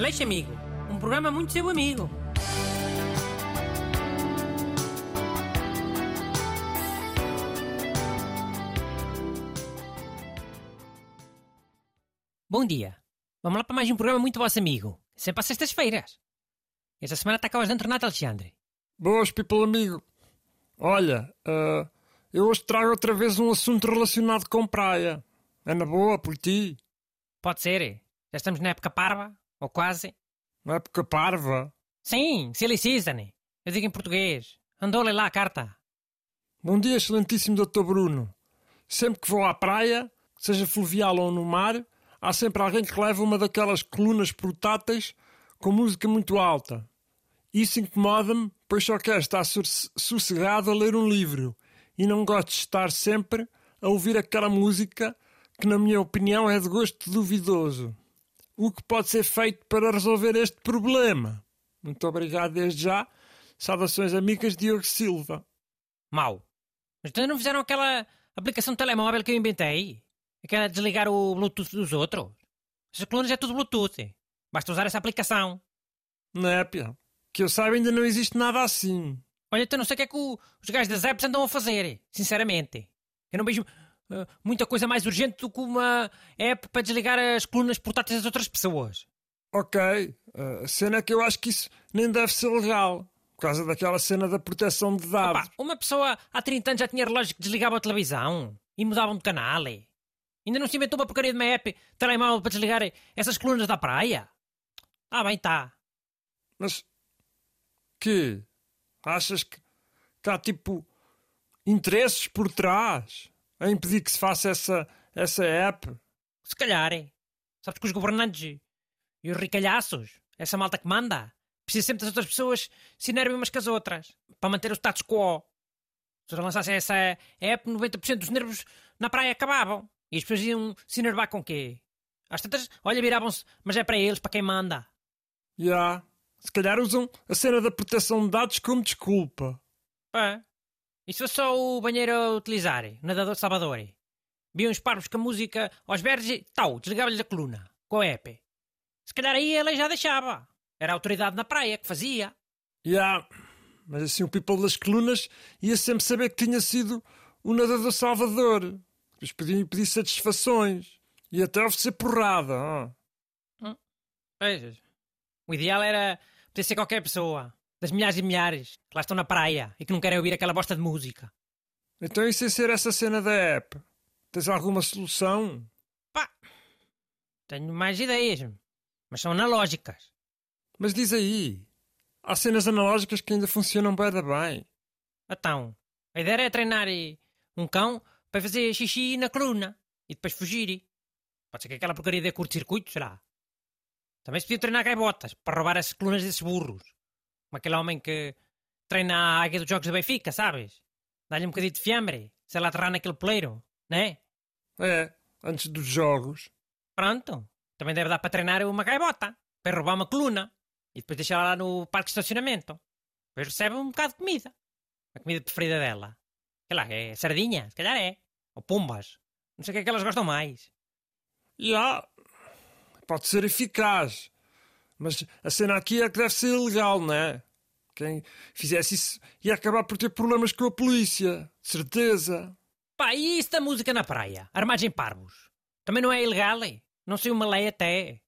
Aleixo Amigo, um programa muito seu amigo. Bom dia. Vamos lá para mais um programa muito vosso amigo. Sempre às sextas-feiras. Esta semana está cá o Ajudante Renato Alexandre. Boas, people amigo. Olha, eh, eu hoje trago outra vez um assunto relacionado com praia. É na boa, por ti. Pode ser? Já estamos na época parva? Ou quase? Na época parva. Sim, season. Eu digo em português. Andou-lhe lá a carta. Bom dia, excelentíssimo Dr. Bruno. Sempre que vou à praia, seja fluvial ou no mar, há sempre alguém que leva uma daquelas colunas portáteis com música muito alta. Isso incomoda-me, pois só quero estar sosse- sossegado a ler um livro e não gosto de estar sempre a ouvir aquela música que, na minha opinião, é de gosto duvidoso. O que pode ser feito para resolver este problema? Muito obrigado desde já. Saudações amigas Diogo Silva. Mau. Mas ainda não fizeram aquela aplicação de telemóvel que eu inventei? Aquela de desligar o Bluetooth dos outros? Essas colunas é tudo Bluetooth. Basta usar essa aplicação. Népia, que eu saiba ainda não existe nada assim. Olha, então não sei o que é que o- os gajos das apps andam a fazer, sinceramente. Eu não vejo muita coisa mais urgente do que uma app para desligar as colunas portáteis das outras pessoas. Ok, a cena é que eu acho que isso nem deve ser legal. Por causa daquela cena da proteção de dados. Pá, uma pessoa há 30 anos já tinha relógio que desligava a televisão e mudavam de canal. eh. Ainda não se inventou uma porcaria de uma app telemóvel para desligar essas colunas da praia? Ah, bem, tá. Mas que? Achas que, que há tipo interesses por trás a impedir que se faça essa, essa app? Se calhar, é. Sabes que os governantes e os ricalhaços, essa malta que manda, precisa sempre das outras pessoas se enervem umas com as outras, para manter o status quo. Se eles lançassem essa app, 90% dos nervos na praia acabavam. E as pessoas iam se enervar com quê? Às tantas, olha, viravam-se, mas é para eles, para quem manda. Já. Se calhar usam a cena da proteção de dados como desculpa. É. E se fosse só o banheiro a utilizar, o nadador Salvador? Viam os parvos com a música aos verdes e tal, desligava-lhes a coluna, com a app. Se calhar aí a lei já deixava. Era a autoridade na praia que fazia. Já. Mas assim o people das colunas ia sempre saber que tinha sido o nadador Salvador. Depois podiam pedir satisfações. E até oferecer porrada. ah. Vejas. O ideal era poder ser qualquer pessoa. Das milhares e milhares que lá estão na praia e que não querem ouvir aquela bosta de música. Então e sem ser essa cena da app? Tens alguma solução? Pá! Tenho mais ideias, mas são analógicas. Mas diz aí. Há cenas analógicas que ainda funcionam bem da bem. Então, a ideia é treinar um cão para fazer xixi na coluna e depois fugir. Pode ser que aquela porcaria dê curto-circuito, será? Também se podia treinar gaivotas para roubar as colunas desses burros. Como aquele homem que treina a águia dos Jogos da Benfica, sabes? Dá-lhe um bocadinho de fiambre, se ela aterrar naquele poleiro, né? É, antes dos jogos. Pronto. Também deve dar para treinar uma gaivota, para roubar uma coluna e depois deixá-la lá no parque de estacionamento. Depois recebe um bocado de comida. A comida preferida dela. Sei lá, é sardinha, se calhar é. Ou pombas. Não sei o que é que elas gostam mais. E há. Pode ser eficaz. Mas a cena aqui é que deve ser ilegal, não é? Quem fizesse isso ia acabar por ter problemas com a polícia. De certeza. Pá, e isso da música na praia? Armagem parvos. Também não é ilegal, é? Não sei uma lei até.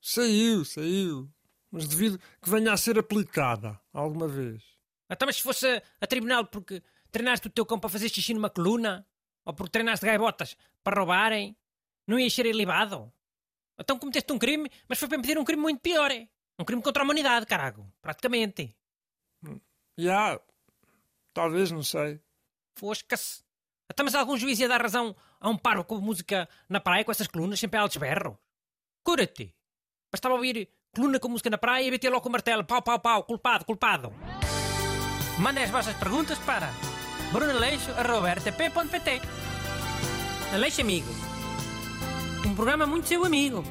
Saiu, saiu. Mas devido que venha a ser aplicada alguma vez. Até mas se fosse a, a tribunal porque treinaste o teu cão para fazer xixi numa coluna, ou porque treinaste gaivotas para roubarem, não ias ser ilibado? Então cometeste um crime, mas foi para impedir um crime muito pior, é? Um crime contra a humanidade, carago. Praticamente. E há. Talvez, não sei. Fosca-se. Até mas algum juiz ia dar razão a um parvo com música na praia com essas colunas sempre altos berros? Cura-te. Bastava ouvir coluna com música na praia e bater logo o martelo. Pau, pau, pau. Culpado, culpado. Mandem as vossas perguntas para brunaleixo.rtp.pt Aleixo Amigo. Um programa muito seu amigo.